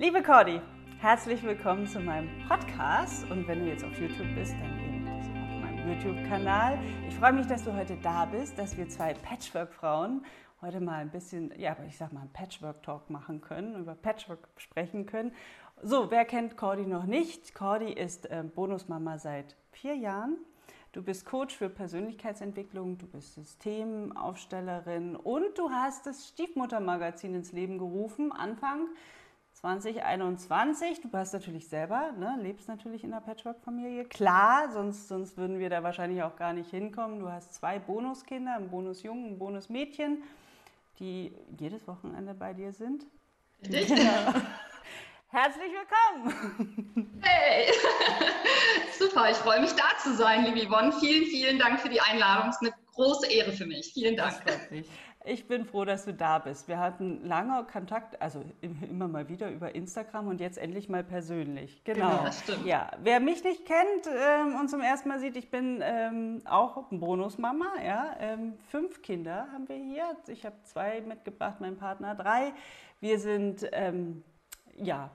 Liebe Cordy, herzlich willkommen zu meinem Podcast. Und wenn du jetzt auf YouTube bist, dann eben auf meinem YouTube-Kanal. Ich freue mich, dass du heute da bist, dass wir zwei Patchwork-Frauen heute mal ein bisschen, ja, ich sag mal, einen Patchwork-Talk machen können, über Patchwork sprechen können. So, wer kennt Cordy noch nicht? Cordy ist äh, Bonusmama seit vier Jahren. Du bist Coach für Persönlichkeitsentwicklung, du bist Systemaufstellerin und du hast das Stiefmuttermagazin ins Leben gerufen, Anfang 2021. Du hast natürlich selber, ne, lebst natürlich in einer Patchwork-Familie. Klar, sonst, sonst würden wir da wahrscheinlich auch gar nicht hinkommen. Du hast zwei Bonuskinder, ein Bonusjungen, ein Bonusmädchen, die jedes Wochenende bei dir sind. Richtig? Genau. Herzlich willkommen! Hey! Super, ich freue mich da zu sein, liebe Yvonne. Vielen, vielen Dank für die Einladung. Es ist eine große Ehre für mich. Vielen Dank. Ich bin froh, dass du da bist. Wir hatten lange Kontakt, also immer mal wieder über Instagram und jetzt endlich mal persönlich. Genau. genau das stimmt. Ja, wer mich nicht kennt ähm, und zum ersten Mal sieht, ich bin ähm, auch Bonusmama. Ja, ähm, fünf Kinder haben wir hier. Ich habe zwei mitgebracht, mein Partner drei. Wir sind ähm, ja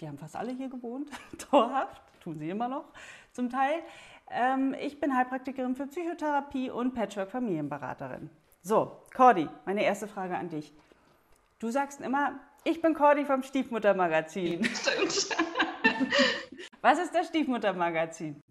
die haben fast alle hier gewohnt, dauerhaft, tun sie immer noch zum Teil. Ähm, ich bin Heilpraktikerin für Psychotherapie und Patchwork-Familienberaterin. So, Cordy, meine erste Frage an dich. Du sagst immer, ich bin Cordy vom Stiefmuttermagazin. Stimmt. Was ist das Stiefmuttermagazin?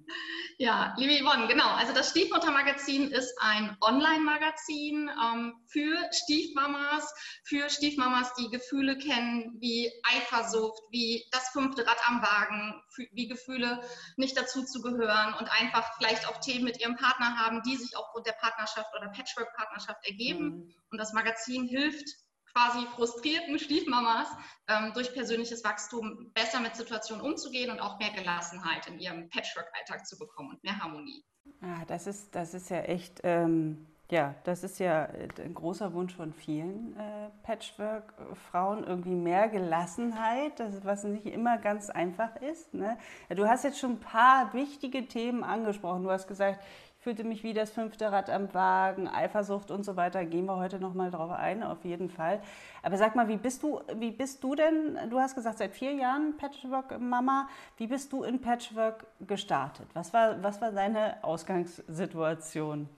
Ja, liebe Yvonne, genau. Also das Stiefmuttermagazin ist ein Online-Magazin ähm, für Stiefmamas, für Stiefmamas, die Gefühle kennen wie Eifersucht, wie das fünfte Rad am Wagen, wie Gefühle nicht dazu zu gehören und einfach vielleicht auch Themen mit ihrem Partner haben, die sich aufgrund der Partnerschaft oder Patchwork-Partnerschaft ergeben. Mhm. Und das Magazin hilft quasi frustrierten Stiefmamas ähm, durch persönliches Wachstum besser mit Situationen umzugehen und auch mehr Gelassenheit in ihrem Patchwork-Alltag zu bekommen und mehr Harmonie. Ja, das ist, das ist ja echt, ähm, ja, das ist ja äh, ein großer Wunsch von vielen äh, Patchwork-Frauen, irgendwie mehr Gelassenheit, das, was nicht immer ganz einfach ist. Ne? Du hast jetzt schon ein paar wichtige Themen angesprochen. Du hast gesagt, fühlte mich wie das fünfte Rad am Wagen, Eifersucht und so weiter. Gehen wir heute noch mal drauf ein, auf jeden Fall. Aber sag mal, wie bist du, wie bist du denn, du hast gesagt, seit vier Jahren Patchwork-Mama, wie bist du in Patchwork gestartet? Was war, was war deine Ausgangssituation?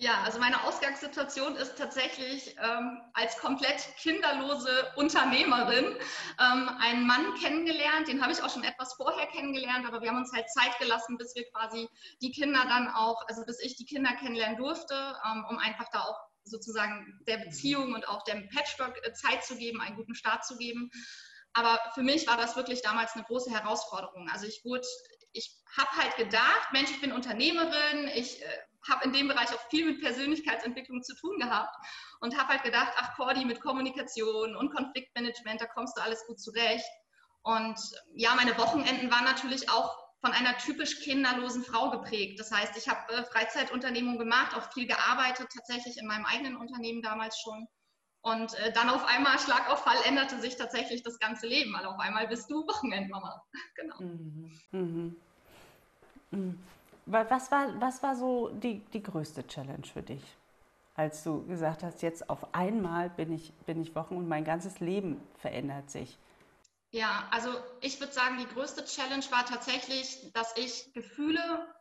Ja, also meine Ausgangssituation ist tatsächlich ähm, als komplett kinderlose Unternehmerin ähm, einen Mann kennengelernt. Den habe ich auch schon etwas vorher kennengelernt, aber wir haben uns halt Zeit gelassen, bis wir quasi die Kinder dann auch, also bis ich die Kinder kennenlernen durfte, ähm, um einfach da auch sozusagen der Beziehung und auch dem Patchwork äh, Zeit zu geben, einen guten Start zu geben. Aber für mich war das wirklich damals eine große Herausforderung. Also ich wurde, ich habe halt gedacht, Mensch, ich bin Unternehmerin, ich äh, habe in dem Bereich auch viel mit Persönlichkeitsentwicklung zu tun gehabt und habe halt gedacht, ach Cordy, mit Kommunikation und Konfliktmanagement, da kommst du alles gut zurecht. Und ja, meine Wochenenden waren natürlich auch von einer typisch kinderlosen Frau geprägt. Das heißt, ich habe äh, Freizeitunternehmungen gemacht, auch viel gearbeitet, tatsächlich in meinem eigenen Unternehmen damals schon. Und äh, dann auf einmal, Schlag auf Fall, änderte sich tatsächlich das ganze Leben, weil auf einmal bist du Wochenendmama. Genau. Mhm. Mhm. Mhm. Was war, was war so die, die größte Challenge für dich, als du gesagt hast, jetzt auf einmal bin ich, bin ich Wochen und mein ganzes Leben verändert sich? Ja, also ich würde sagen, die größte Challenge war tatsächlich, dass ich Gefühle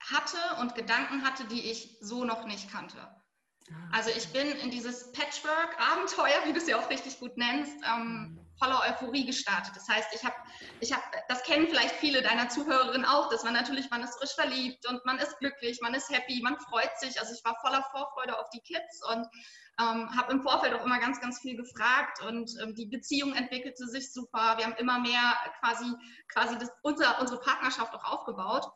hatte und Gedanken hatte, die ich so noch nicht kannte. Ah, also ich bin in dieses Patchwork-Abenteuer, wie du es ja auch richtig gut nennst, ähm, mhm voller Euphorie gestartet. Das heißt, ich habe, ich habe, das kennen vielleicht viele deiner Zuhörerinnen auch, dass man natürlich, man ist frisch verliebt und man ist glücklich, man ist happy, man freut sich. Also ich war voller Vorfreude auf die Kids und ähm, habe im Vorfeld auch immer ganz, ganz viel gefragt und ähm, die Beziehung entwickelte sich super. Wir haben immer mehr quasi, quasi das, unser, unsere Partnerschaft auch aufgebaut.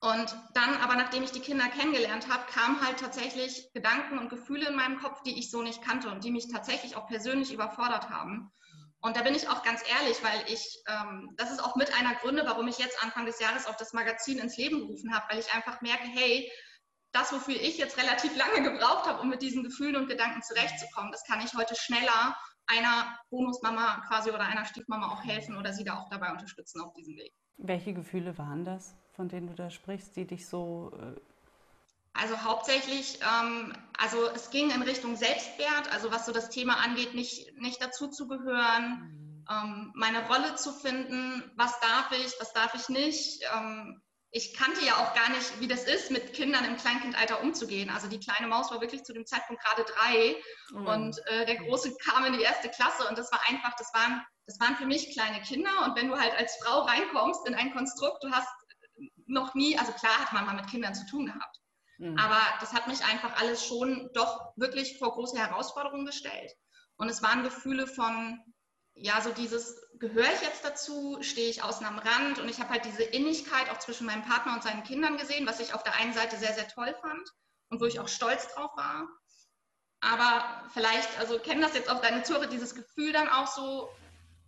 Und dann, aber nachdem ich die Kinder kennengelernt habe, kamen halt tatsächlich Gedanken und Gefühle in meinem Kopf, die ich so nicht kannte und die mich tatsächlich auch persönlich überfordert haben. Und da bin ich auch ganz ehrlich, weil ich, ähm, das ist auch mit einer Gründe, warum ich jetzt Anfang des Jahres auch das Magazin ins Leben gerufen habe, weil ich einfach merke, hey, das, wofür ich jetzt relativ lange gebraucht habe, um mit diesen Gefühlen und Gedanken zurechtzukommen, das kann ich heute schneller einer Bonusmama quasi oder einer Stiefmama auch helfen oder sie da auch dabei unterstützen auf diesem Weg. Welche Gefühle waren das, von denen du da sprichst, die dich so äh, also hauptsächlich, ähm, also es ging in Richtung Selbstwert, also was so das Thema angeht, nicht, nicht dazu zu gehören, ähm, meine Rolle zu finden, was darf ich, was darf ich nicht. Ähm, ich kannte ja auch gar nicht, wie das ist, mit Kindern im Kleinkindalter umzugehen. Also die kleine Maus war wirklich zu dem Zeitpunkt gerade drei mhm. und äh, der Große kam in die erste Klasse und das war einfach, das waren, das waren für mich kleine Kinder und wenn du halt als Frau reinkommst in ein Konstrukt, du hast noch nie, also klar hat man mal mit Kindern zu tun gehabt, mhm. aber das hat mich einfach alles schon doch wirklich vor große Herausforderungen gestellt. Und es waren Gefühle von, ja, so dieses, gehöre ich jetzt dazu, stehe ich außen am Rand und ich habe halt diese Innigkeit auch zwischen meinem Partner und seinen Kindern gesehen, was ich auf der einen Seite sehr, sehr toll fand und wo ich auch stolz drauf war. Aber vielleicht, also kennen das jetzt auch deine Zuhörer, dieses Gefühl dann auch so,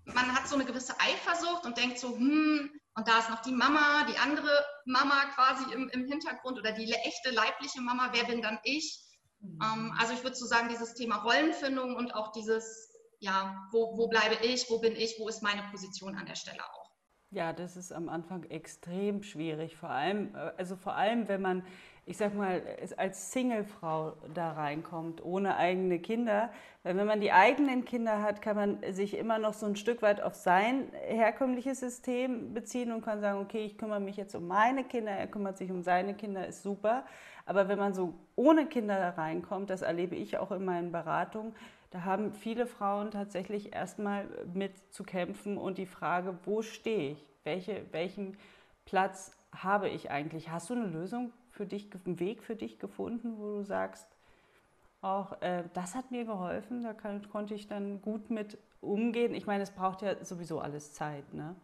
man hat so eine gewisse Eifersucht und denkt so, hm, und da ist noch die Mama, die andere Mama quasi im, im Hintergrund oder die echte leibliche Mama, wer bin dann ich? Mhm. Ähm, also ich würde so sagen, dieses Thema Rollenfindung und auch dieses ja, wo, wo bleibe ich, wo bin ich, wo ist meine Position an der Stelle auch. Ja, das ist am Anfang extrem schwierig, vor allem, äh, also vor allem, wenn man, ich sag mal, als Singlefrau da reinkommt, ohne eigene Kinder. Weil wenn man die eigenen Kinder hat, kann man sich immer noch so ein Stück weit auf sein herkömmliches System beziehen und kann sagen, okay, ich kümmere mich jetzt um meine Kinder, er kümmert sich um seine Kinder, ist super. Aber wenn man so ohne Kinder da reinkommt, das erlebe ich auch in meinen Beratungen, da haben viele Frauen tatsächlich erstmal mit zu kämpfen und die Frage, wo stehe ich? Welche, welchen Platz habe ich eigentlich? Hast du eine Lösung für dich, einen Weg für dich gefunden, wo du sagst, auch äh, das hat mir geholfen, da kann, konnte ich dann gut mit umgehen. Ich meine, es braucht ja sowieso alles Zeit. Ne?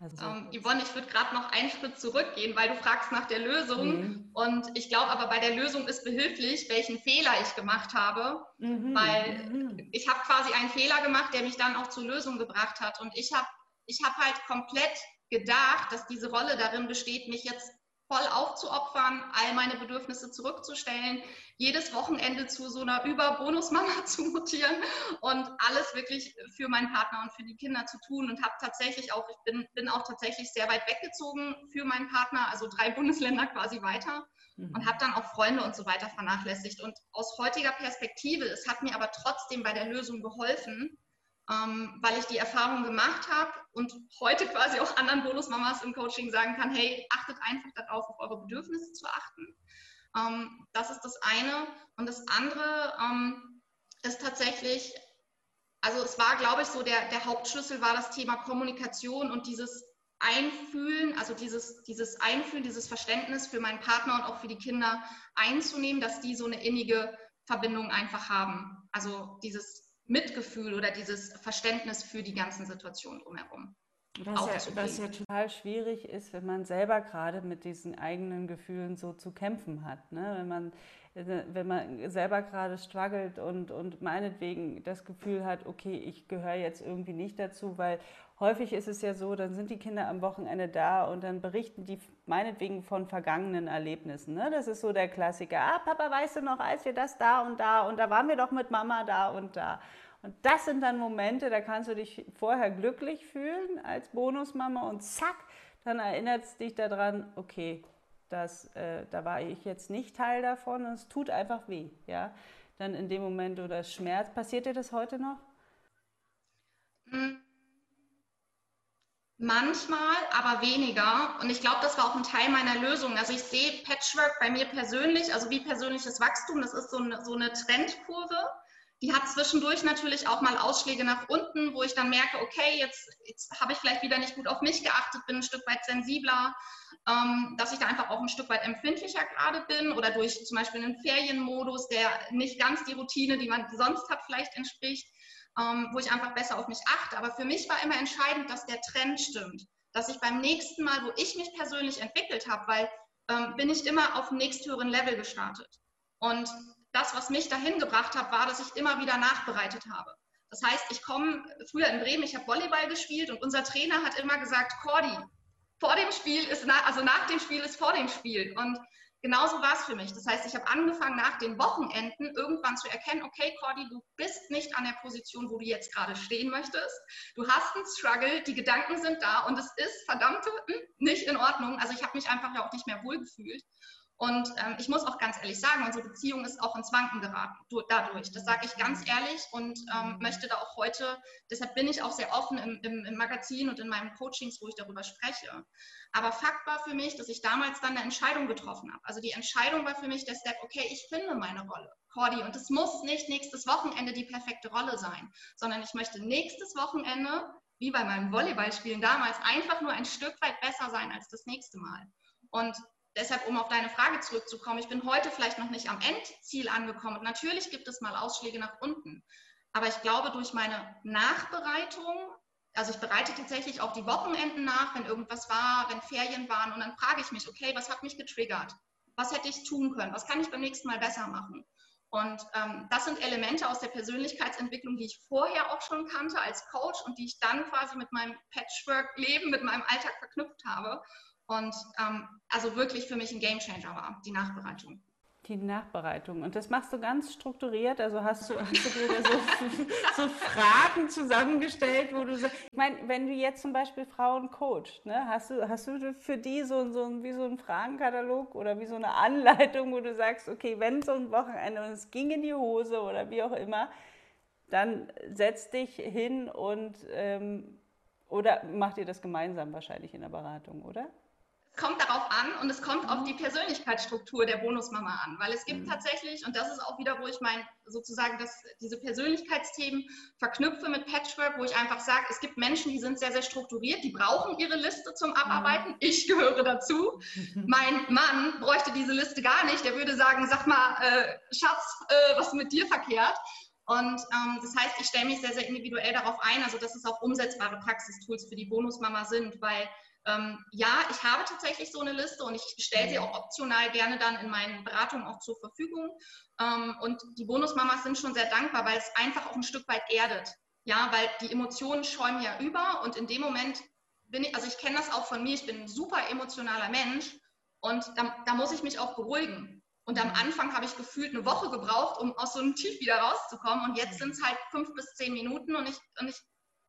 Also, ähm, Yvonne, ich würde gerade noch einen Schritt zurückgehen, weil du fragst nach der Lösung. Mhm. Und ich glaube aber, bei der Lösung ist behilflich, welchen Fehler ich gemacht habe. Mhm. Weil mhm. ich habe quasi einen Fehler gemacht, der mich dann auch zur Lösung gebracht hat. Und ich habe ich hab halt komplett gedacht, dass diese Rolle darin besteht, mich jetzt voll aufzuopfern, all meine Bedürfnisse zurückzustellen, jedes Wochenende zu so einer Überbonusmama zu mutieren und alles wirklich für meinen Partner und für die Kinder zu tun und habe tatsächlich auch, ich bin, bin auch tatsächlich sehr weit weggezogen für meinen Partner, also drei Bundesländer quasi weiter mhm. und habe dann auch Freunde und so weiter vernachlässigt. Und aus heutiger Perspektive, es hat mir aber trotzdem bei der Lösung geholfen, ähm, weil ich die Erfahrung gemacht habe und heute quasi auch anderen Bonusmamas im Coaching sagen kann, hey, achtet einfach darauf, auf eure Bedürfnisse zu achten. Ähm, das ist das eine. Und das andere ähm, ist tatsächlich, also es war, glaube ich, so der, der Hauptschlüssel war das Thema Kommunikation und dieses Einfühlen, also dieses, dieses Einfühlen, dieses Verständnis für meinen Partner und auch für die Kinder einzunehmen, dass die so eine innige Verbindung einfach haben. Also dieses Mitgefühl oder dieses Verständnis für die ganzen Situationen drumherum. Was ja, was ja total schwierig ist, wenn man selber gerade mit diesen eigenen Gefühlen so zu kämpfen hat. Ne? Wenn, man, wenn man selber gerade struggelt und, und meinetwegen das Gefühl hat, okay, ich gehöre jetzt irgendwie nicht dazu, weil häufig ist es ja so, dann sind die Kinder am Wochenende da und dann berichten die meinetwegen von vergangenen Erlebnissen. Ne? Das ist so der Klassiker. Ah, Papa, weißt du noch, als wir das da und da und da waren wir doch mit Mama da und da. Und das sind dann Momente, da kannst du dich vorher glücklich fühlen als Bonusmama und zack, dann erinnert es dich daran, okay, das, äh, da war ich jetzt nicht Teil davon und es tut einfach weh. Ja? Dann in dem Moment oder Schmerz. Passiert dir das heute noch? Hm. Manchmal, aber weniger. Und ich glaube, das war auch ein Teil meiner Lösung. Also ich sehe Patchwork bei mir persönlich, also wie persönliches Wachstum, das ist so eine, so eine Trendkurve. Die hat zwischendurch natürlich auch mal Ausschläge nach unten, wo ich dann merke, okay, jetzt, jetzt habe ich vielleicht wieder nicht gut auf mich geachtet, bin ein Stück weit sensibler, ähm, dass ich da einfach auch ein Stück weit empfindlicher gerade bin oder durch zum Beispiel einen Ferienmodus, der nicht ganz die Routine, die man sonst hat, vielleicht entspricht, ähm, wo ich einfach besser auf mich achte. Aber für mich war immer entscheidend, dass der Trend stimmt, dass ich beim nächsten Mal, wo ich mich persönlich entwickelt habe, weil ähm, bin ich immer auf dem nächsthöheren Level gestartet. Und das, was mich dahin gebracht hat, war, dass ich immer wieder nachbereitet habe. Das heißt, ich komme früher in Bremen, ich habe Volleyball gespielt und unser Trainer hat immer gesagt, Cordy, vor dem Spiel ist, nach, also nach dem Spiel ist vor dem Spiel. Und genauso war es für mich. Das heißt, ich habe angefangen, nach den Wochenenden irgendwann zu erkennen, okay, Cordy, du bist nicht an der Position, wo du jetzt gerade stehen möchtest. Du hast einen Struggle, die Gedanken sind da und es ist verdammte nicht in Ordnung. Also ich habe mich einfach ja auch nicht mehr wohlgefühlt. Und ähm, ich muss auch ganz ehrlich sagen, unsere Beziehung ist auch ins Wanken geraten dadurch. Das sage ich ganz ehrlich und ähm, möchte da auch heute, deshalb bin ich auch sehr offen im, im, im, Magazin und in meinen Coachings, wo ich darüber spreche. Aber Fakt war für mich, dass ich damals dann eine Entscheidung getroffen habe. Also die Entscheidung war für mich der Step, okay, ich finde meine Rolle, Cordy. Und es muss nicht nächstes Wochenende die perfekte Rolle sein, sondern ich möchte nächstes Wochenende, wie bei meinem Volleyballspielen damals, einfach nur ein Stück weit besser sein als das nächste Mal. Und deshalb, um auf deine Frage zurückzukommen, ich bin heute vielleicht noch nicht am Endziel angekommen. Natürlich gibt es mal Ausschläge nach unten. Aber ich glaube, durch meine Nachbereitung, also ich bereite tatsächlich auch die Wochenenden nach, wenn irgendwas war, wenn Ferien waren. Und dann frage ich mich, okay, was hat mich getriggert? Was hätte ich tun können? Was kann ich beim nächsten Mal besser machen? Und ähm, das sind Elemente aus der Persönlichkeitsentwicklung, die ich vorher auch schon kannte als Coach und die ich dann quasi mit meinem Patchwork-Leben, mit meinem Alltag verknüpft habe und ähm, also wirklich für mich ein Gamechanger war, die Nachbereitung. Die Nachbereitung. Und das machst du ganz strukturiert? Also hast du, hast du dir da so, so, Fragen zusammengestellt, wo du sagst, ich meine, wenn du jetzt zum Beispiel Frauen coachst, ne, hast, du, hast du für die so, so, wie so einen Fragenkatalog oder wie so eine Anleitung, wo du sagst, okay, wenn so ein Wochenende und es ging in die Hose oder wie auch immer, dann setz dich hin und ähm, oder macht ihr das gemeinsam wahrscheinlich in der Beratung, oder? Kommt darauf an und es kommt auf die Persönlichkeitsstruktur der Bonusmama an, weil es gibt mhm. tatsächlich, und das ist auch wieder, wo ich mein, sozusagen das, diese Persönlichkeitsthemen verknüpfe mit Patchwork, wo ich einfach sage, es gibt Menschen, die sind sehr, sehr strukturiert, die brauchen ihre Liste zum Abarbeiten. Mhm. Ich gehöre dazu. mein Mann bräuchte diese Liste gar nicht. Der würde sagen, sag mal, äh, Schatz, äh, was ist mit dir verkehrt? Und ähm, das heißt, ich stelle mich sehr, sehr individuell darauf ein, also dass es auch umsetzbare Praxistools für die Bonusmama sind, weil ähm, ja, ich habe tatsächlich so eine Liste und ich stelle sie auch optional gerne dann in meinen Beratungen auch zur Verfügung. Ähm, und die Bonusmamas sind schon sehr dankbar, weil es einfach auch ein Stück weit erdet. Ja, weil die Emotionen schäumen ja über und in dem Moment bin ich, also ich kenne das auch von mir, ich bin ein super emotionaler Mensch und da, da muss ich mich auch beruhigen. Und am mhm. Anfang habe ich gefühlt eine Woche gebraucht, um aus so einem Tief wieder rauszukommen. Und jetzt sind es halt fünf bis zehn Minuten und ich, und ich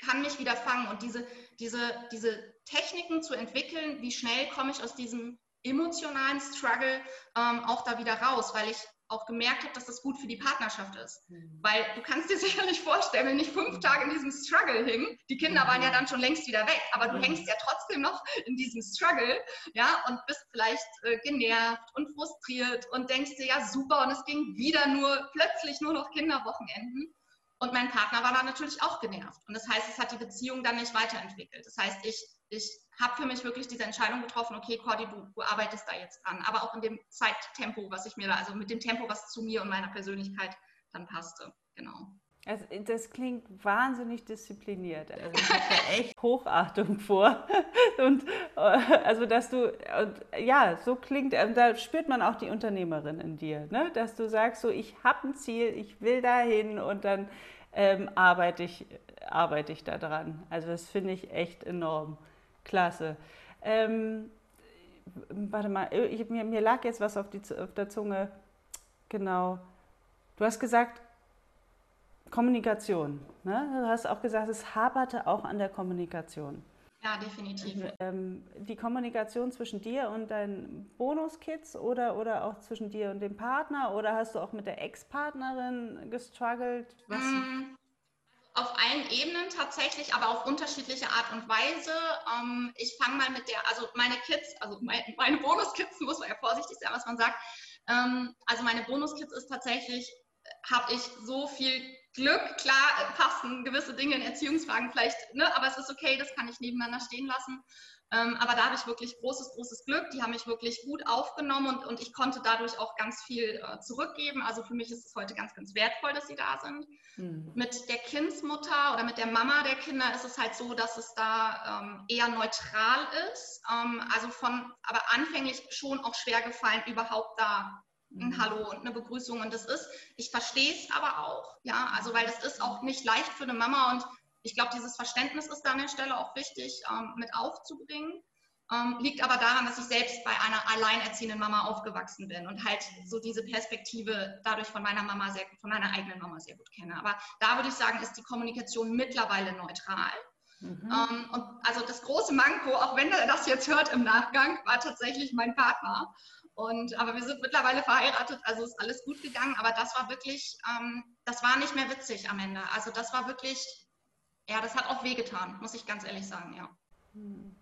kann mich wieder fangen. Und diese, diese, diese Techniken zu entwickeln, wie schnell komme ich aus diesem emotionalen Struggle ähm, auch da wieder raus, weil ich auch gemerkt habe, dass das gut für die Partnerschaft ist. Mhm. Weil du kannst dir sicherlich vorstellen, wenn ich fünf Tage in diesem Struggle hing, die Kinder waren ja mhm. dann schon längst wieder weg, aber du mhm. hängst ja trotzdem noch in diesem Struggle, ja, und bist vielleicht äh, genervt und frustriert und denkst dir, ja, super, und es ging wieder nur, plötzlich nur noch Kinderwochenenden. Und mein Partner war da natürlich auch genervt. Und das heißt, es hat die Beziehung dann nicht weiterentwickelt. Das heißt, ich, ich habe für mich wirklich diese Entscheidung getroffen, okay, Cordy, du, du arbeitest da jetzt dran. Aber auch in dem Zeittempo, was ich mir da, also mit dem Tempo, was zu mir und meiner Persönlichkeit dann passte. Genau. Also das klingt wahnsinnig diszipliniert. Also ich habe da echt Hochachtung vor. Und äh, also dass du, ja, so klingt, also da spürt man auch die Unternehmerin in dir, ne? dass du sagst, so ich habe ein Ziel, ich will dahin und dann ähm, arbeite, ich, arbeite ich da dran. Also das finde ich echt enorm. Klasse. Ähm, warte mal, ich, mir, mir lag jetzt was auf, die, auf der Zunge. Genau. Du hast gesagt, Kommunikation. Ne? Du hast auch gesagt, es haperte auch an der Kommunikation. Ja, definitiv. Also, ähm, die Kommunikation zwischen dir und deinen Bonuskids oder, oder auch zwischen dir und dem Partner oder hast du auch mit der Ex-Partnerin gestruggelt? Was? Mm, auf allen Ebenen tatsächlich, aber auf unterschiedliche Art und Weise. Ähm, ich fange mal mit der, also meine Kids, also meine, meine Bonuskids, muss man ja vorsichtig sein, was man sagt. Ähm, also meine Bonuskids ist tatsächlich, habe ich so viel Glück, klar passen gewisse Dinge in Erziehungsfragen vielleicht, ne, aber es ist okay, das kann ich nebeneinander stehen lassen. Ähm, aber da habe ich wirklich großes, großes Glück. Die haben mich wirklich gut aufgenommen und, und ich konnte dadurch auch ganz viel äh, zurückgeben. Also für mich ist es heute ganz, ganz wertvoll, dass sie da sind. Mhm. Mit der Kindsmutter oder mit der Mama der Kinder ist es halt so, dass es da ähm, eher neutral ist. Ähm, also von, aber anfänglich schon auch schwer gefallen, überhaupt da ein mhm. Hallo und eine Begrüßung und das ist, ich verstehe es aber auch, ja, also weil das ist auch nicht leicht für eine Mama und ich glaube, dieses Verständnis ist an der Stelle auch wichtig ähm, mit aufzubringen. Ähm, liegt aber daran, dass ich selbst bei einer alleinerziehenden Mama aufgewachsen bin und halt so diese Perspektive dadurch von meiner Mama sehr von meiner eigenen Mama sehr gut kenne. Aber da würde ich sagen, ist die Kommunikation mittlerweile neutral. Mhm. Ähm, und also das große Manko, auch wenn er das jetzt hört im Nachgang, war tatsächlich mein Partner. Und, aber wir sind mittlerweile verheiratet, also ist alles gut gegangen. Aber das war wirklich, ähm, das war nicht mehr witzig am Ende. Also das war wirklich, ja, das hat auch wehgetan, muss ich ganz ehrlich sagen, ja. Mhm.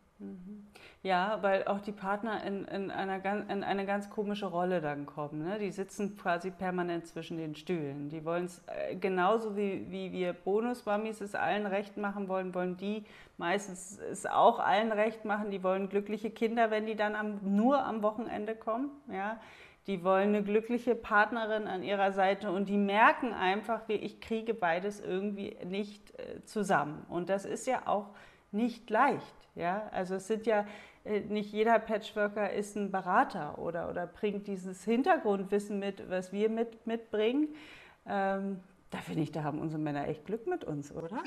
Ja, weil auch die Partner in, in, einer, in eine ganz komische Rolle dann kommen. Ne? Die sitzen quasi permanent zwischen den Stühlen. Die wollen es äh, genauso wie, wie wir Bonusmamis es allen recht machen wollen, wollen die meistens es auch allen recht machen. Die wollen glückliche Kinder, wenn die dann am, nur am Wochenende kommen. Ja? Die wollen eine glückliche Partnerin an ihrer Seite und die merken einfach, ich kriege beides irgendwie nicht äh, zusammen. Und das ist ja auch nicht leicht. Ja? Also es sind ja äh, nicht jeder Patchworker ist ein Berater oder, oder bringt dieses Hintergrundwissen mit, was wir mit, mitbringen. Ähm, da finde ich, da haben unsere Männer echt Glück mit uns, oder?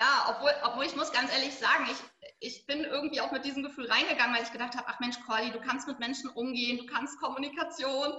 Ja, obwohl, obwohl ich muss ganz ehrlich sagen, ich, ich bin irgendwie auch mit diesem Gefühl reingegangen, weil ich gedacht habe, ach Mensch, Cordy, du kannst mit Menschen umgehen, du kannst Kommunikation.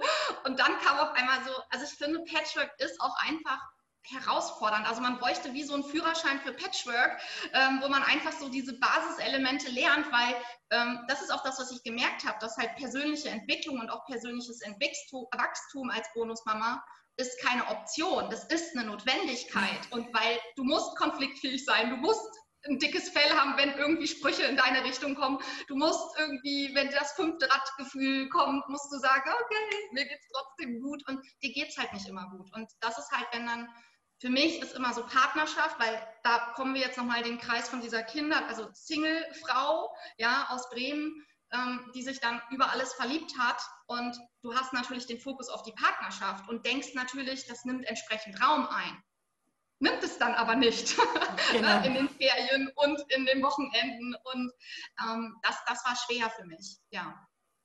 Und dann kam auf einmal so, also ich finde, Patchwork ist auch einfach herausfordernd. Also man bräuchte wie so einen Führerschein für Patchwork, ähm, wo man einfach so diese Basiselemente lernt, weil ähm, das ist auch das, was ich gemerkt habe, dass halt persönliche Entwicklung und auch persönliches Wachstum als Bonusmama ist keine Option, das ist eine Notwendigkeit. Und weil du musst konfliktfähig sein, du musst ein dickes Fell haben, wenn irgendwie Sprüche in deine Richtung kommen. Du musst irgendwie, wenn das fünfte Radgefühl kommt, musst du sagen, okay, mir geht's trotzdem gut und dir geht's halt nicht immer gut. Und das ist halt, wenn dann für mich ist immer so Partnerschaft, weil da kommen wir jetzt nochmal den Kreis von dieser Kinder, also Single-Frau ja, aus Bremen, ähm, die sich dann über alles verliebt hat. Und du hast natürlich den Fokus auf die Partnerschaft und denkst natürlich, das nimmt entsprechend Raum ein. Nimmt es dann aber nicht genau. in den Ferien und in den Wochenenden. Und ähm, das, das war schwer für mich, ja.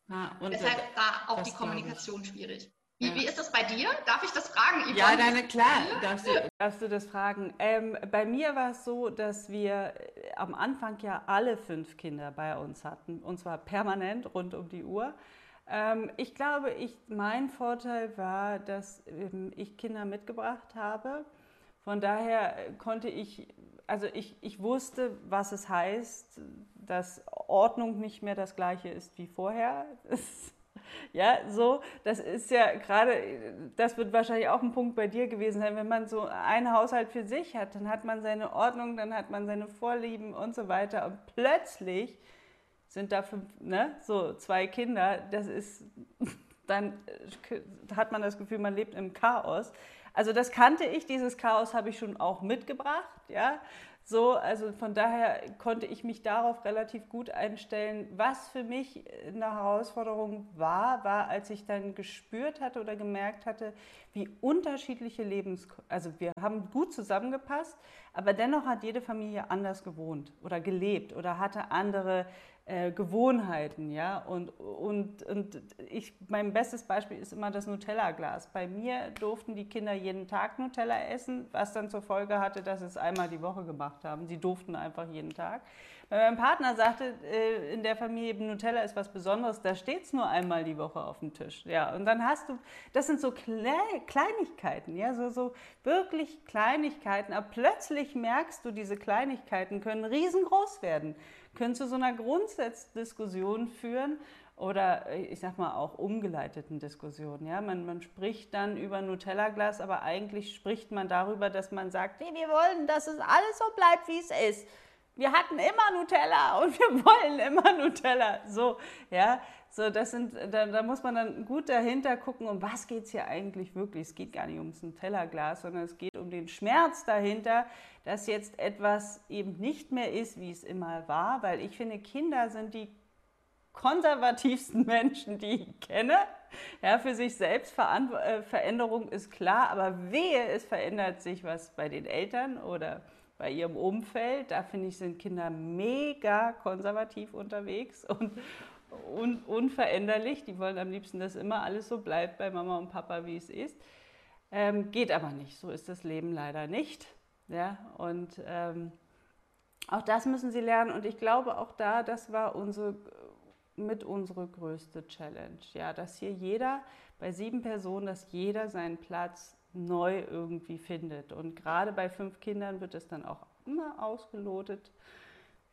Ah, Deshalb da auch die Kommunikation schwierig. Wie, ja. wie ist das bei dir? Darf ich das fragen? Yvonne? Ja, deine, klar, darfst du, darfst du das fragen. Ähm, bei mir war es so, dass wir äh, am Anfang ja alle fünf Kinder bei uns hatten, und zwar permanent rund um die Uhr. Ähm, ich glaube, ich, mein Vorteil war, dass ähm, ich Kinder mitgebracht habe. Von daher äh, konnte ich, also ich, ich wusste, was es heißt, dass Ordnung nicht mehr das gleiche ist wie vorher. Ja, so, das ist ja gerade, das wird wahrscheinlich auch ein Punkt bei dir gewesen sein, wenn man so einen Haushalt für sich hat, dann hat man seine Ordnung, dann hat man seine Vorlieben und so weiter und plötzlich sind da fünf, ne, so zwei Kinder, das ist, dann hat man das Gefühl, man lebt im Chaos. Also das kannte ich, dieses Chaos habe ich schon auch mitgebracht, ja. So, also von daher konnte ich mich darauf relativ gut einstellen. Was für mich eine Herausforderung war, war, als ich dann gespürt hatte oder gemerkt hatte, wie unterschiedliche Lebens... Also wir haben gut zusammengepasst, aber dennoch hat jede Familie anders gewohnt oder gelebt oder hatte andere äh, Gewohnheiten, ja. Und, und, und ich, mein bestes Beispiel ist immer das Nutella-Glas. Bei mir durften die Kinder jeden Tag Nutella essen, was dann zur Folge hatte, dass sie es einmal die Woche gemacht haben. Sie durften einfach jeden Tag. Mein Partner sagte, äh, in der Familie Nutella ist was Besonderes, da steht es nur einmal die Woche auf dem Tisch. Ja, und dann hast du, das sind so Kleinigkeiten, ja, so, so wirklich Kleinigkeiten. Aber plötzlich merkst du, diese Kleinigkeiten können riesengroß werden können zu so einer Grundsatzdiskussion führen oder äh, ich sag mal auch umgeleiteten Diskussionen. Ja? Man, man spricht dann über Nutella-Glas, aber eigentlich spricht man darüber, dass man sagt, nee, wir wollen, dass es alles so bleibt, wie es ist. Wir hatten immer Nutella und wir wollen immer Nutella. So, ja, so, das sind, da, da muss man dann gut dahinter gucken, um was geht es hier eigentlich wirklich. Es geht gar nicht ums Nutella-Glas, sondern es geht um den Schmerz dahinter, dass jetzt etwas eben nicht mehr ist, wie es immer war, weil ich finde, Kinder sind die konservativsten Menschen, die ich kenne. Ja, für sich selbst äh, Veränderung ist klar, aber wehe, es verändert sich was bei den Eltern oder bei ihrem Umfeld. Da finde ich, sind Kinder mega konservativ unterwegs und, und unveränderlich. Die wollen am liebsten, dass immer alles so bleibt bei Mama und Papa, wie es ist. Ähm, geht aber nicht. So ist das Leben leider nicht. Ja, und ähm, auch das müssen sie lernen. Und ich glaube auch da, das war unsere, mit unsere größte Challenge. Ja, dass hier jeder, bei sieben Personen, dass jeder seinen Platz neu irgendwie findet. Und gerade bei fünf Kindern wird es dann auch immer ausgelotet.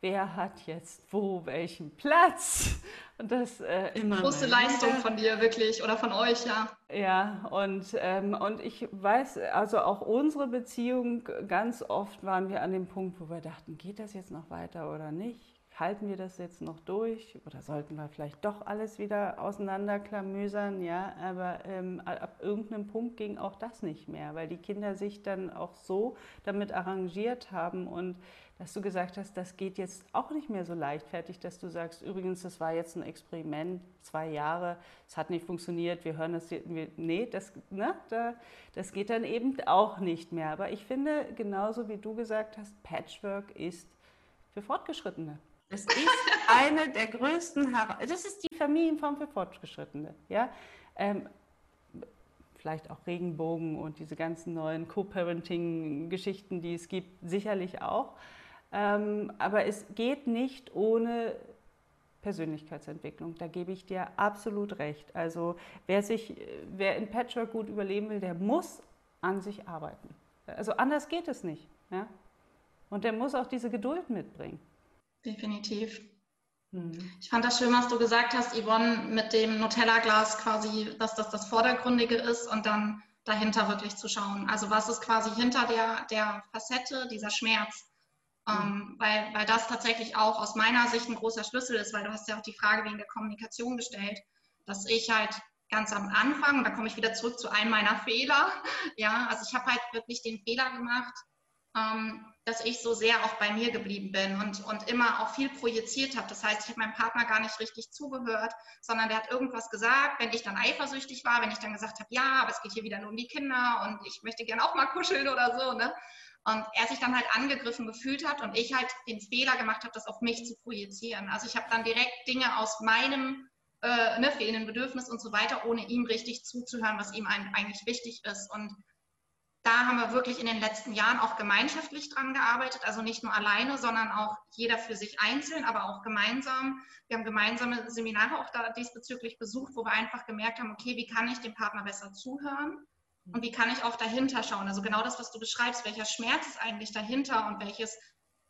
Wer hat jetzt wo welchen Platz. Und das äh, immer große Leistung von dir wirklich oder von euch, ja. Ja, und, ähm, und ich weiß, also auch unsere Beziehung, ganz oft waren wir an dem Punkt, wo wir dachten, geht das jetzt noch weiter oder nicht? halten wir das jetzt noch durch oder sollten wir vielleicht doch alles wieder auseinanderklamösern, ja, aber ähm, ab irgendeinem Punkt ging auch das nicht mehr, weil die Kinder sich dann auch so damit arrangiert haben und dass du gesagt hast, das geht jetzt auch nicht mehr so leichtfertig, dass du sagst, übrigens, das war jetzt ein Experiment, zwei Jahre, es hat nicht funktioniert, wir hören das, wir, nee, das, ne, da, das geht dann eben auch nicht mehr. Aber ich finde, genauso wie du gesagt hast, Patchwork ist für Fortgeschrittene. Es ist eine der größten, das ist die Familienform für Fortgeschrittene. Ja? Ähm, vielleicht auch Regenbogen und diese ganzen neuen Co-Parenting-Geschichten, die es gibt, sicherlich auch. Ähm, aber es geht nicht ohne Persönlichkeitsentwicklung. Da gebe ich dir absolut recht. Also wer, sich, wer in Patchwork gut überleben will, der muss an sich arbeiten. Also anders geht es nicht. Ja? Und der muss auch diese Geduld mitbringen. Definitiv. Mhm. Ich fand das schön, was du gesagt hast, Yvonne, mit dem Nutella-Glas quasi, dass das das Vordergründige ist und dann dahinter wirklich zu schauen. Also was ist quasi hinter der, der Facette, dieser Schmerz? Mhm. Ähm, weil, weil das tatsächlich auch aus meiner Sicht ein großer Schlüssel ist, weil du hast ja auch die Frage wegen der Kommunikation gestellt, dass ich halt ganz am Anfang, und da komme ich wieder zurück zu einem meiner Fehler, ja, also ich habe halt wirklich den Fehler gemacht, ähm, dass ich so sehr auch bei mir geblieben bin und, und immer auch viel projiziert habe. Das heißt, ich habe meinem Partner gar nicht richtig zugehört, sondern der hat irgendwas gesagt, wenn ich dann eifersüchtig war, wenn ich dann gesagt habe, ja, aber es geht hier wieder nur um die Kinder und ich möchte gerne auch mal kuscheln oder so. Ne? Und er sich dann halt angegriffen gefühlt hat und ich halt den Fehler gemacht habe, das auf mich zu projizieren. Also ich habe dann direkt Dinge aus meinem äh, ne, fehlenden Bedürfnis und so weiter, ohne ihm richtig zuzuhören, was ihm eigentlich wichtig ist. Und da haben wir wirklich in den letzten Jahren auch gemeinschaftlich dran gearbeitet, also nicht nur alleine, sondern auch jeder für sich einzeln, aber auch gemeinsam. Wir haben gemeinsame Seminare auch da diesbezüglich besucht, wo wir einfach gemerkt haben, okay, wie kann ich dem Partner besser zuhören und wie kann ich auch dahinter schauen? Also genau das, was du beschreibst, welcher Schmerz ist eigentlich dahinter und welches,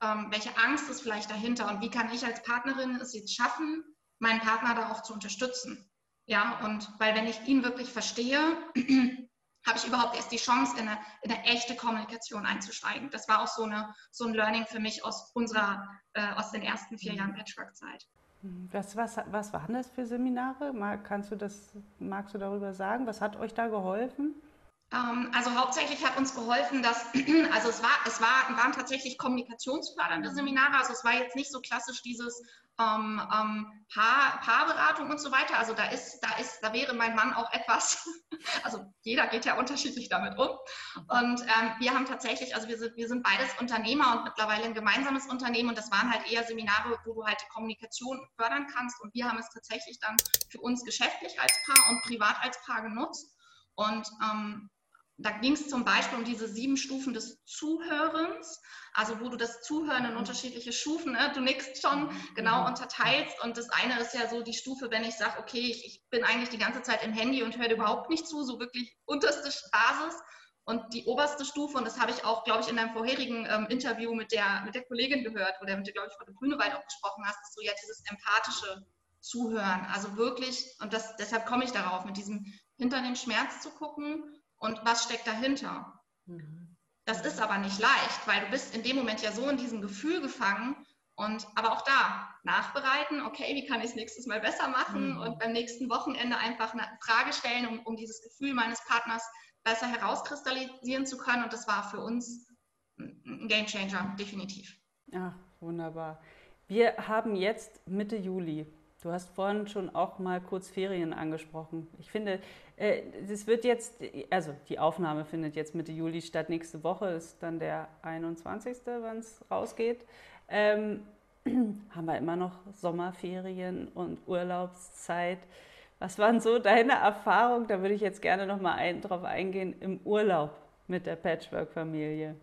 ähm, welche Angst ist vielleicht dahinter und wie kann ich als Partnerin es jetzt schaffen, meinen Partner da auch zu unterstützen? Ja, und weil wenn ich ihn wirklich verstehe, habe ich überhaupt erst die Chance, in eine, in eine, echte Kommunikation einzusteigen. Das war auch so, eine, so ein Learning für mich aus unserer, äh, aus den ersten vier Jahren Patchwork-Zeit. Was, was, was waren das für Seminare? Mal, kannst du das, magst du darüber sagen? Was hat euch da geholfen? Ähm, also hauptsächlich hat uns geholfen, dass, also es, war, es war, waren tatsächlich kommunikationsfördernde Seminare, also es war jetzt nicht so klassisch dieses ähm, ähm, Paar, Paarberatung und so weiter. Also da ist, da ist, da wäre mein Mann auch etwas, also jeder geht ja unterschiedlich damit um. Und ähm, wir haben tatsächlich, also wir sind, wir sind beides Unternehmer und mittlerweile ein gemeinsames Unternehmen und das waren halt eher Seminare, wo du halt die Kommunikation fördern kannst und wir haben es tatsächlich dann für uns geschäftlich als Paar und privat als Paar genutzt. Und ähm, da ging es zum Beispiel um diese sieben Stufen des Zuhörens, also wo du das Zuhören in mhm. unterschiedliche Stufen, ne? du nickst schon, mhm. genau mhm. unterteilst. Und das eine ist ja so die Stufe, wenn ich sage, okay, ich, ich, bin eigentlich die ganze Zeit im Handy und höre überhaupt nicht zu, so wirklich unterste Basis. Und die oberste Stufe, und das habe ich auch, glaube ich, in deinem vorherigen ähm, Interview mit der, mit der Kollegin gehört, wo du mit der, glaube ich, von der Grünewald auch gesprochen hast, ist so ja dieses empathische Zuhören. Also wirklich, und das, deshalb komme ich darauf, mit diesem hinter dem Schmerz zu gucken und was steckt dahinter. Mhm. Das ist aber nicht leicht, weil du bist in dem Moment ja so in diesem Gefühl gefangen und aber auch da nachbereiten, okay, wie kann ich es nächstes Mal besser machen mhm. und beim nächsten Wochenende einfach eine Frage stellen, um, um dieses Gefühl meines Partners besser herauskristallisieren zu können. Und das war für uns ein Game Changer, definitiv. Ach, wunderbar. Wir haben jetzt Mitte Juli. Du hast vorhin schon auch mal kurz Ferien angesprochen. Ich finde, es äh, wird jetzt, also die Aufnahme findet jetzt Mitte Juli statt. Nächste Woche ist dann der 21., wenn es rausgeht. Ähm, haben wir immer noch Sommerferien und Urlaubszeit. Was waren so deine Erfahrungen? Da würde ich jetzt gerne noch mal ein, drauf eingehen im Urlaub mit der Patchwork-Familie.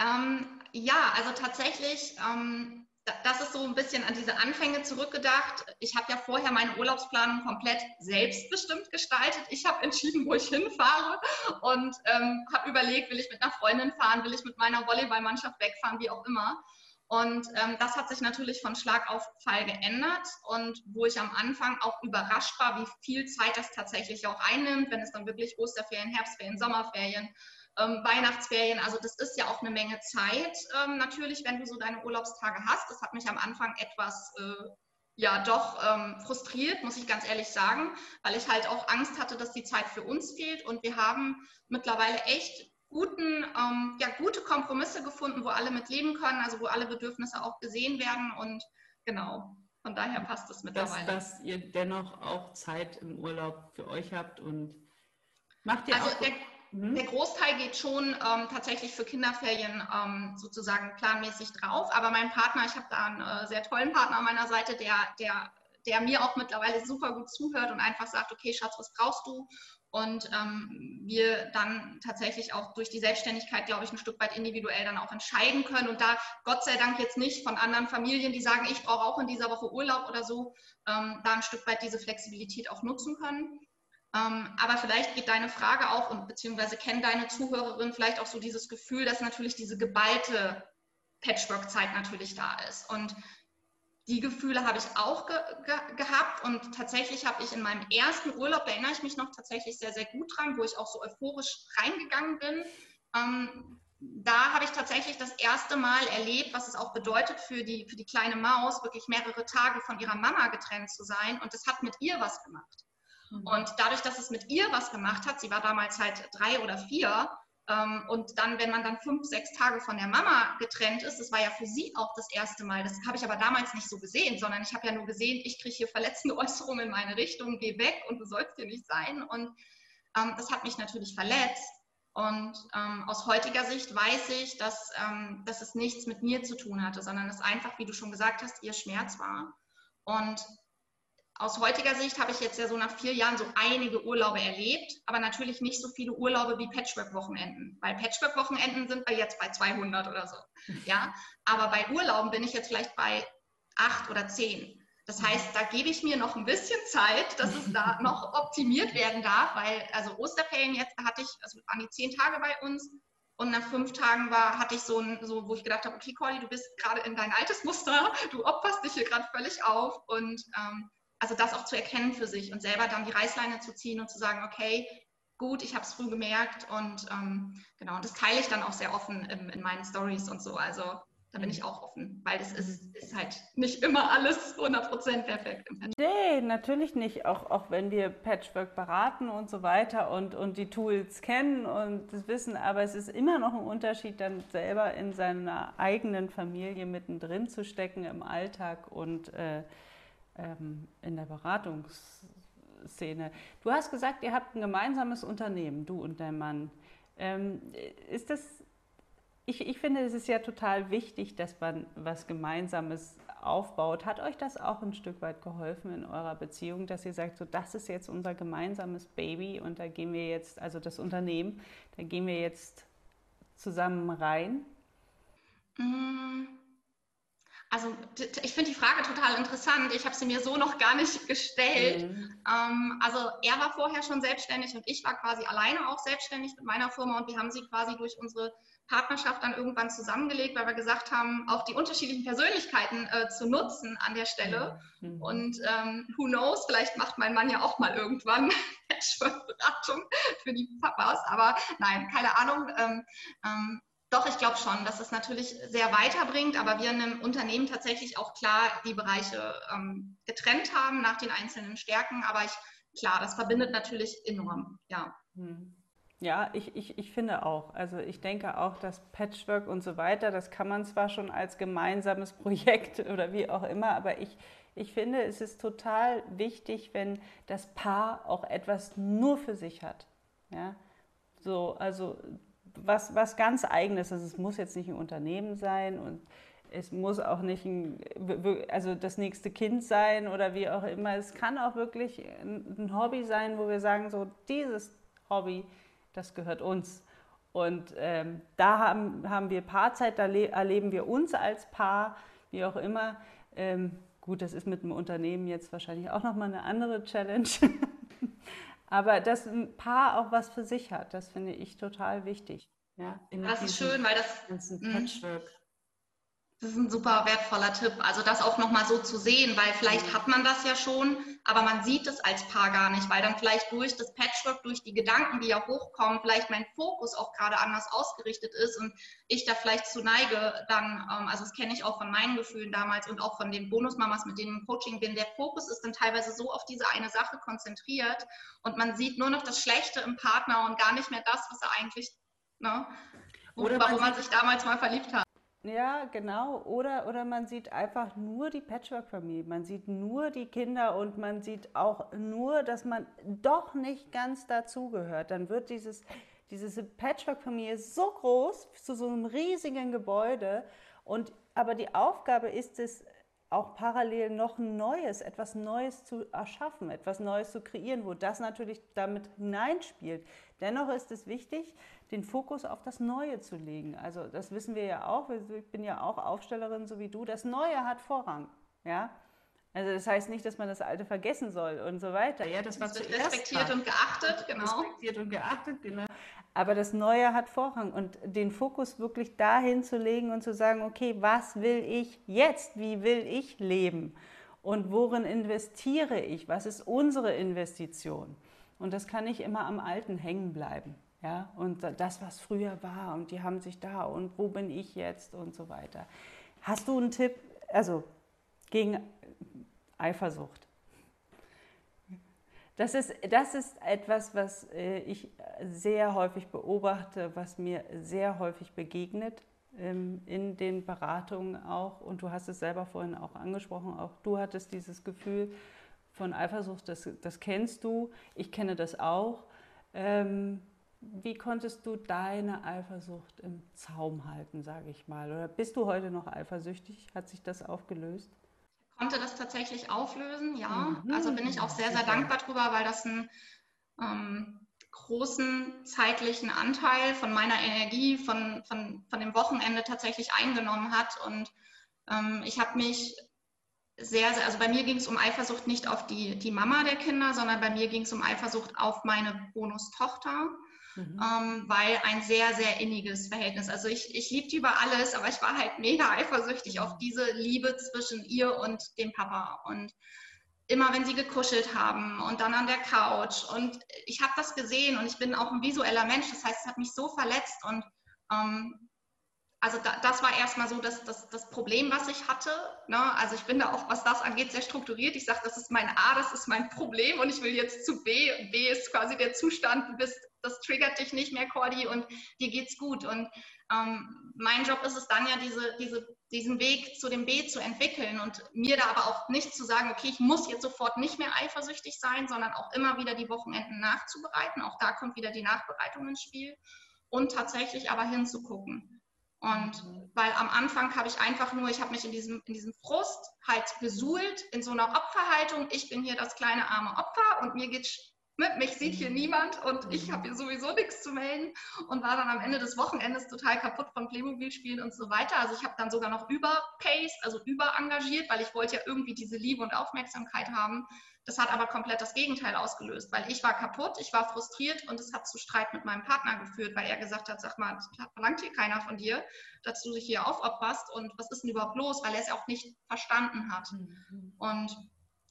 Ähm, ja, also tatsächlich ähm, das ist so ein bisschen an diese Anfänge zurückgedacht. Ich habe ja vorher meine Urlaubsplanung komplett selbstbestimmt gestaltet. Ich habe entschieden, wo ich hinfahre und ähm, habe überlegt, will ich mit einer Freundin fahren, will ich mit meiner Volleyballmannschaft wegfahren, wie auch immer. Und ähm, das hat sich natürlich von Schlag auf Fall geändert und wo ich am Anfang auch überrascht war, wie viel Zeit das tatsächlich auch einnimmt, wenn es dann wirklich Osterferien, Herbstferien, Sommerferien, ähm, Weihnachtsferien, also das ist ja auch eine Menge Zeit ähm, natürlich, wenn du so deine Urlaubstage hast. Das hat mich am Anfang etwas äh, ja doch ähm, frustriert, muss ich ganz ehrlich sagen, weil ich halt auch Angst hatte, dass die Zeit für uns fehlt. Und wir haben mittlerweile echt guten, ähm, ja, gute Kompromisse gefunden, wo alle mit leben können, also wo alle Bedürfnisse auch gesehen werden. Und genau, von daher passt es mittlerweile. Dass, dass ihr dennoch auch Zeit im Urlaub für euch habt und macht ihr also auch... Der, Mhm. Der Großteil geht schon ähm, tatsächlich für Kinderferien ähm, sozusagen planmäßig drauf. Aber mein Partner, ich habe da einen äh, sehr tollen Partner an meiner Seite, der, der, der mir auch mittlerweile super gut zuhört und einfach sagt, okay, Schatz, was brauchst du? Und ähm, wir dann tatsächlich auch durch die Selbstständigkeit, glaube ich, ein Stück weit individuell dann auch entscheiden können. Und da Gott sei Dank jetzt nicht von anderen Familien, die sagen, ich brauche auch in dieser Woche Urlaub oder so, ähm, da ein Stück weit diese Flexibilität auch nutzen können. Ähm, aber vielleicht geht deine Frage auch, und beziehungsweise kennen deine Zuhörerinnen vielleicht auch so dieses Gefühl, dass natürlich diese geballte Patchwork-Zeit natürlich da ist. Und die Gefühle habe ich auch ge ge gehabt und tatsächlich habe ich in meinem ersten Urlaub, da erinnere ich mich noch tatsächlich sehr, sehr gut dran, wo ich auch so euphorisch reingegangen bin. Ähm, da habe ich tatsächlich das erste Mal erlebt, was es auch bedeutet für die, für die kleine Maus, wirklich mehrere Tage von ihrer Mama getrennt zu sein. Und das hat mit ihr was gemacht. Mhm. Und dadurch, dass es mit ihr was gemacht hat, sie war damals halt drei oder vier, ähm, und dann, wenn man dann fünf, sechs Tage von der Mama getrennt ist, das war ja für sie auch das erste Mal. Das habe ich aber damals nicht so gesehen, sondern ich habe ja nur gesehen, ich kriege hier verletzende Äußerungen in meine Richtung, geh weg und du sollst hier nicht sein. Und ähm, das hat mich natürlich verletzt. Und ähm, aus heutiger Sicht weiß ich, dass, ähm, dass es nichts mit mir zu tun hatte, sondern es einfach, wie du schon gesagt hast, ihr Schmerz war. Und aus heutiger Sicht habe ich jetzt ja so nach vier Jahren so einige Urlaube erlebt, aber natürlich nicht so viele Urlaube wie Patchwork-Wochenenden, weil Patchwork-Wochenenden sind wir jetzt bei 200 oder so. Ja, aber bei Urlauben bin ich jetzt vielleicht bei acht oder zehn. Das heißt, da gebe ich mir noch ein bisschen Zeit, dass es da noch optimiert werden darf, weil also Osterferien jetzt hatte ich, also an die zehn Tage bei uns und nach fünf Tagen war, hatte ich so ein, so, wo ich gedacht habe, okay, Cordy, du bist gerade in dein altes Muster, du opferst dich hier gerade völlig auf und ähm, also das auch zu erkennen für sich und selber dann die Reißleine zu ziehen und zu sagen, okay, gut, ich habe es früh gemerkt und ähm, genau, und das teile ich dann auch sehr offen in, in meinen Stories und so. Also da bin ich auch offen, weil das ist, mhm. ist halt nicht immer alles 100% perfekt im Patchwork. Nee, natürlich nicht, auch, auch wenn wir Patchwork beraten und so weiter und, und die Tools kennen und das wissen, aber es ist immer noch ein Unterschied, dann selber in seiner eigenen Familie mittendrin zu stecken im Alltag und äh, ähm, in der Beratungsszene. Du hast gesagt, ihr habt ein gemeinsames Unternehmen, du und dein Mann. Ähm, ist das, ich, ich finde, es ist ja total wichtig, dass man was Gemeinsames aufbaut. Hat euch das auch ein Stück weit geholfen in eurer Beziehung, dass ihr sagt, so das ist jetzt unser gemeinsames Baby und da gehen wir jetzt, also das Unternehmen, da gehen wir jetzt zusammen rein? Mm. Also ich finde die Frage total interessant. Ich habe sie mir so noch gar nicht gestellt. Mhm. Ähm, also er war vorher schon selbstständig und ich war quasi alleine auch selbstständig mit meiner Firma und wir haben sie quasi durch unsere Partnerschaft dann irgendwann zusammengelegt, weil wir gesagt haben, auch die unterschiedlichen Persönlichkeiten äh, zu nutzen an der Stelle. Mhm. Und ähm, who knows, vielleicht macht mein Mann ja auch mal irgendwann Beratung für die Papas, aber nein, keine Ahnung. Ähm, ähm, doch, ich glaube schon, dass es natürlich sehr weiterbringt, aber wir in einem Unternehmen tatsächlich auch klar die Bereiche ähm, getrennt haben nach den einzelnen Stärken. Aber ich, klar, das verbindet natürlich enorm, ja. Hm. Ja, ich, ich, ich finde auch. Also ich denke auch, dass Patchwork und so weiter, das kann man zwar schon als gemeinsames Projekt oder wie auch immer, aber ich, ich finde, es ist total wichtig, wenn das Paar auch etwas nur für sich hat. Ja? So, also was, was ganz Eigenes. Also es muss jetzt nicht ein Unternehmen sein und es muss auch nicht ein, also das nächste Kind sein oder wie auch immer. Es kann auch wirklich ein Hobby sein, wo wir sagen, so dieses Hobby, das gehört uns. Und ähm, da haben, haben wir Paarzeit, da erleben wir uns als Paar, wie auch immer. Ähm, gut, das ist mit dem Unternehmen jetzt wahrscheinlich auch nochmal eine andere Challenge. Aber dass ein Paar auch was für sich hat, das finde ich total wichtig. Ja, das ist schön, weil das ganzen Patchwork. Das ist ein super wertvoller Tipp. Also das auch nochmal so zu sehen, weil vielleicht mhm. hat man das ja schon, aber man sieht es als Paar gar nicht, weil dann vielleicht durch das Patchwork, durch die Gedanken, die ja hochkommen, vielleicht mein Fokus auch gerade anders ausgerichtet ist und ich da vielleicht zu neige, dann, ähm, also das kenne ich auch von meinen Gefühlen damals und auch von den Bonusmamas, mit denen ich im Coaching bin, der Fokus ist dann teilweise so auf diese eine Sache konzentriert und man sieht nur noch das Schlechte im Partner und gar nicht mehr das, was er eigentlich, ne, Oder warum man sich damals mal verliebt hat. Ja, genau. Oder, oder man sieht einfach nur die Patchwork-Familie. Man sieht nur die Kinder und man sieht auch nur, dass man doch nicht ganz dazugehört. Dann wird dieses, diese Patchwork-Familie so groß, zu so einem riesigen Gebäude. Und, aber die Aufgabe ist es, auch parallel noch Neues, etwas Neues zu erschaffen, etwas Neues zu kreieren, wo das natürlich damit hineinspielt. Dennoch ist es wichtig, den Fokus auf das Neue zu legen. Also das wissen wir ja auch, ich bin ja auch Aufstellerin, so wie du, das Neue hat Vorrang. Ja? Also das heißt nicht, dass man das Alte vergessen soll und so weiter. Ja, das war das respektiert und geachtet, genau. Respektiert und geachtet, genau. Aber das Neue hat Vorrang und den Fokus wirklich dahin zu legen und zu sagen, okay, was will ich jetzt? Wie will ich leben? Und worin investiere ich? Was ist unsere Investition? Und das kann nicht immer am Alten hängen bleiben. Ja, und das, was früher war und die haben sich da und wo bin ich jetzt und so weiter. Hast du einen Tipp, also gegen Eifersucht? Das ist, das ist etwas, was äh, ich sehr häufig beobachte, was mir sehr häufig begegnet ähm, in den Beratungen auch. Und du hast es selber vorhin auch angesprochen, auch du hattest dieses Gefühl von Eifersucht, das, das kennst du, ich kenne das auch. Ähm, wie konntest du deine Eifersucht im Zaum halten, sage ich mal? Oder bist du heute noch eifersüchtig? Hat sich das aufgelöst? Konnte das tatsächlich auflösen, ja. Mhm. Also bin ich auch sehr, sehr dankbar drüber, weil das einen ähm, großen zeitlichen Anteil von meiner Energie, von, von, von dem Wochenende tatsächlich eingenommen hat. Und ähm, ich habe mich sehr, sehr, also bei mir ging es um Eifersucht nicht auf die, die Mama der Kinder, sondern bei mir ging es um Eifersucht auf meine Bonustochter mhm. ähm, weil ein sehr, sehr inniges Verhältnis. Also ich, ich liebe die über alles, aber ich war halt mega eifersüchtig auf diese Liebe zwischen ihr und dem Papa. Und immer wenn sie gekuschelt haben und dann an der Couch. Und ich habe das gesehen und ich bin auch ein visueller Mensch. Das heißt, es hat mich so verletzt und ähm, also da, das war erstmal so das, das, das Problem, was ich hatte. Ne? Also ich bin da auch, was das angeht, sehr strukturiert. Ich sage, das ist mein A, das ist mein Problem und ich will jetzt zu B. B ist quasi der Zustand, du bist das triggert dich nicht mehr, Cordy, und dir geht's gut. Und ähm, mein Job ist es dann ja, diese, diese, diesen Weg zu dem B zu entwickeln und mir da aber auch nicht zu sagen, okay, ich muss jetzt sofort nicht mehr eifersüchtig sein, sondern auch immer wieder die Wochenenden nachzubereiten. Auch da kommt wieder die Nachbereitung ins Spiel und tatsächlich aber hinzugucken. Und weil am Anfang habe ich einfach nur, ich habe mich in diesem, in diesem Frust halt gesuhlt, in so einer Opferhaltung. Ich bin hier das kleine arme Opfer und mir geht Ne, mich sieht hier mhm. niemand und ich habe hier sowieso nichts zu melden und war dann am Ende des Wochenendes total kaputt von Playmobil-Spielen und so weiter. Also ich habe dann sogar noch überpaced, also überengagiert, weil ich wollte ja irgendwie diese Liebe und Aufmerksamkeit haben. Das hat aber komplett das Gegenteil ausgelöst, weil ich war kaputt, ich war frustriert und es hat zu Streit mit meinem Partner geführt, weil er gesagt hat, sag mal, das verlangt hier keiner von dir, dass du dich hier aufopferst und was ist denn überhaupt los, weil er es auch nicht verstanden hat. Mhm. Und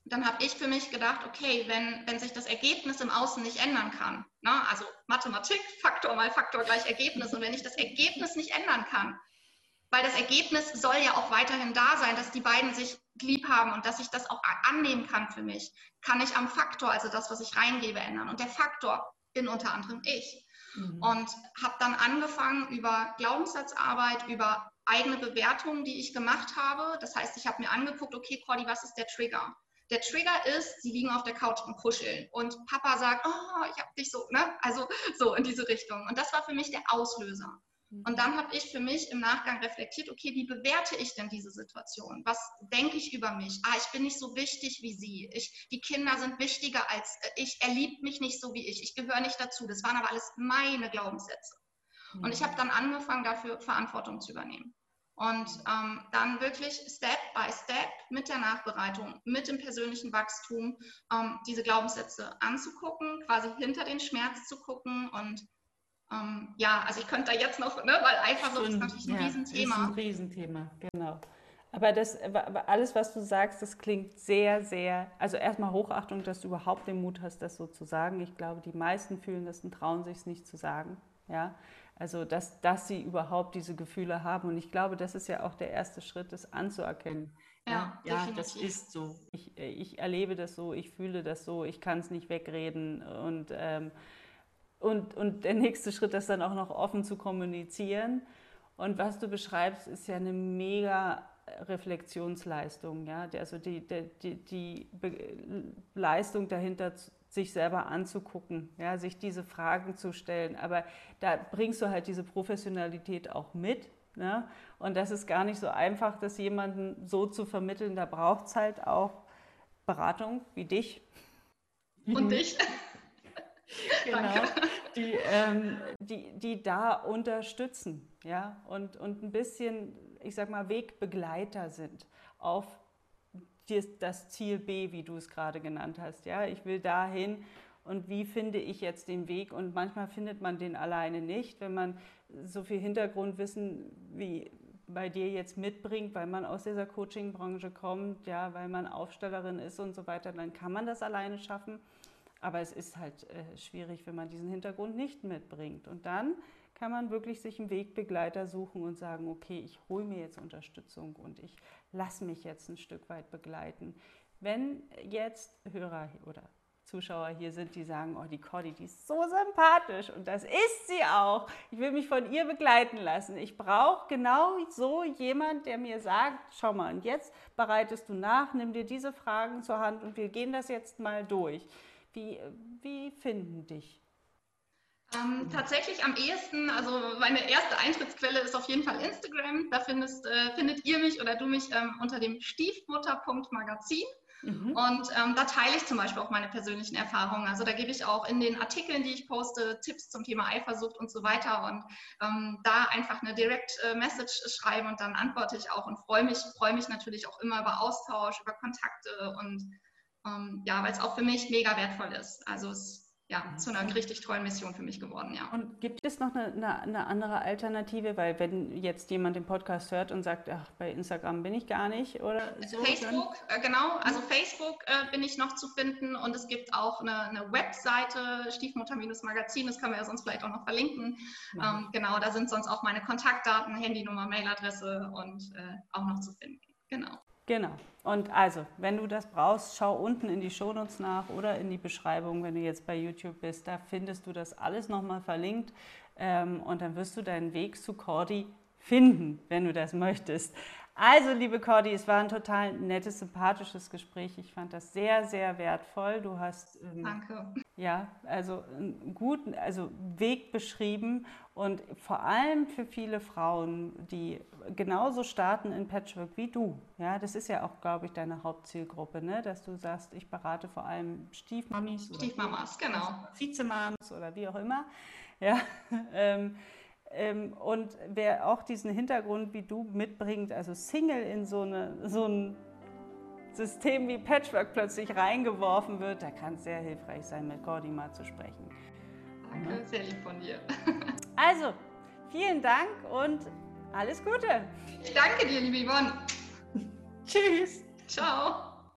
dann habe ich für mich gedacht, okay, wenn, wenn sich das Ergebnis im Außen nicht ändern kann, ne, also Mathematik, Faktor mal Faktor gleich Ergebnis, und wenn ich das Ergebnis nicht ändern kann, weil das Ergebnis soll ja auch weiterhin da sein, dass die beiden sich lieb haben und dass ich das auch annehmen kann für mich, kann ich am Faktor, also das, was ich reingebe, ändern. Und der Faktor bin unter anderem ich. Mhm. Und habe dann angefangen über Glaubenssatzarbeit, über eigene Bewertungen, die ich gemacht habe. Das heißt, ich habe mir angeguckt, okay, Cordy, was ist der Trigger? Der Trigger ist, sie liegen auf der Couch und kuscheln. Und Papa sagt, oh, ich habe dich so, ne? Also so in diese Richtung. Und das war für mich der Auslöser. Mhm. Und dann habe ich für mich im Nachgang reflektiert, okay, wie bewerte ich denn diese Situation? Was denke ich über mich? Ah, ich bin nicht so wichtig wie sie. Ich, die Kinder sind wichtiger als äh, ich. Er liebt mich nicht so wie ich. Ich gehöre nicht dazu. Das waren aber alles meine Glaubenssätze. Und ich habe mhm. dann angefangen, dafür Verantwortung zu übernehmen. Und ähm, dann wirklich Step by Step mit der Nachbereitung, mit dem persönlichen Wachstum, ähm, diese Glaubenssätze anzugucken, quasi hinter den Schmerz zu gucken und ähm, ja, also ich könnte da jetzt noch, ne, weil Eifersucht ist natürlich ein ja, Riesenthema. Ist ein Riesenthema, genau. Aber das, alles, was du sagst, das klingt sehr, sehr, also erstmal Hochachtung, dass du überhaupt den Mut hast, das so zu sagen. Ich glaube, die meisten fühlen das und trauen sich es nicht zu sagen. Ja, also, dass, dass sie überhaupt diese Gefühle haben. Und ich glaube, das ist ja auch der erste Schritt, das anzuerkennen. Ja, ja, ja das ist so. Ich, ich erlebe das so, ich fühle das so, ich kann es nicht wegreden. Und, ähm, und, und der nächste Schritt, das dann auch noch offen zu kommunizieren. Und was du beschreibst, ist ja eine mega Reflexionsleistung, ja, also die, die, die Leistung dahinter, sich selber anzugucken, ja, sich diese Fragen zu stellen. Aber da bringst du halt diese Professionalität auch mit. Ne? Und das ist gar nicht so einfach, das jemanden so zu vermitteln. Da braucht es halt auch Beratung wie dich. Und dich. genau, die, ähm, die, die da unterstützen ja, und, und ein bisschen ich sag mal, Wegbegleiter sind auf das Ziel B, wie du es gerade genannt hast. Ja, ich will dahin und wie finde ich jetzt den Weg? Und manchmal findet man den alleine nicht, wenn man so viel Hintergrundwissen wie bei dir jetzt mitbringt, weil man aus dieser Coaching-Branche kommt, ja, weil man Aufstellerin ist und so weiter, dann kann man das alleine schaffen. Aber es ist halt äh, schwierig, wenn man diesen Hintergrund nicht mitbringt. Und dann kann man wirklich sich einen Wegbegleiter suchen und sagen, okay, ich hole mir jetzt Unterstützung und ich lasse mich jetzt ein Stück weit begleiten. Wenn jetzt Hörer oder Zuschauer hier sind, die sagen, oh, die Cordy, die ist so sympathisch und das ist sie auch. Ich will mich von ihr begleiten lassen. Ich brauche genau so jemand, der mir sagt, schau mal, und jetzt bereitest du nach, nimm dir diese Fragen zur Hand und wir gehen das jetzt mal durch. Wie, wie finden dich ähm, tatsächlich am ehesten, also meine erste Eintrittsquelle ist auf jeden Fall Instagram. Da findest, äh, findet ihr mich oder du mich ähm, unter dem stiefmutter.magazin. Mhm. Und ähm, da teile ich zum Beispiel auch meine persönlichen Erfahrungen. Also da gebe ich auch in den Artikeln, die ich poste, Tipps zum Thema Eifersucht und so weiter. Und ähm, da einfach eine Direct äh, Message schreiben und dann antworte ich auch und freue mich, freue mich natürlich auch immer über Austausch, über Kontakte und ähm, ja, weil es auch für mich mega wertvoll ist. Also es ja, zu einer richtig tollen Mission für mich geworden, ja. Und gibt es noch eine, eine, eine, andere Alternative? Weil wenn jetzt jemand den Podcast hört und sagt, ach, bei Instagram bin ich gar nicht oder so. Facebook, äh, genau. Also Facebook äh, bin ich noch zu finden und es gibt auch eine, eine Webseite, Stiefmutter-Magazin, das können wir ja sonst vielleicht auch noch verlinken. Ähm, genau, da sind sonst auch meine Kontaktdaten, Handynummer, Mailadresse und äh, auch noch zu finden. Genau. Genau. Und also, wenn du das brauchst, schau unten in die Shownotes nach oder in die Beschreibung, wenn du jetzt bei YouTube bist. Da findest du das alles nochmal verlinkt. Ähm, und dann wirst du deinen Weg zu Cordy finden, wenn du das möchtest. Also, liebe Cordy, es war ein total nettes, sympathisches Gespräch. Ich fand das sehr, sehr wertvoll. Du hast ähm, Danke. ja also einen guten also Weg beschrieben und vor allem für viele Frauen, die genauso starten in Patchwork wie du. Ja, das ist ja auch, glaube ich, deine Hauptzielgruppe, ne? dass du sagst, ich berate vor allem Stiefmamis, Stiefmamas, genau, Vizemams oder wie auch immer. Ja. Ähm, ähm, und wer auch diesen Hintergrund wie du mitbringt, also Single in so, eine, so ein System wie Patchwork plötzlich reingeworfen wird, da kann es sehr hilfreich sein, mit Gordy mal zu sprechen. Danke, sehr lieb von dir. also, vielen Dank und alles Gute. Ich danke dir, liebe Yvonne. Tschüss. Ciao.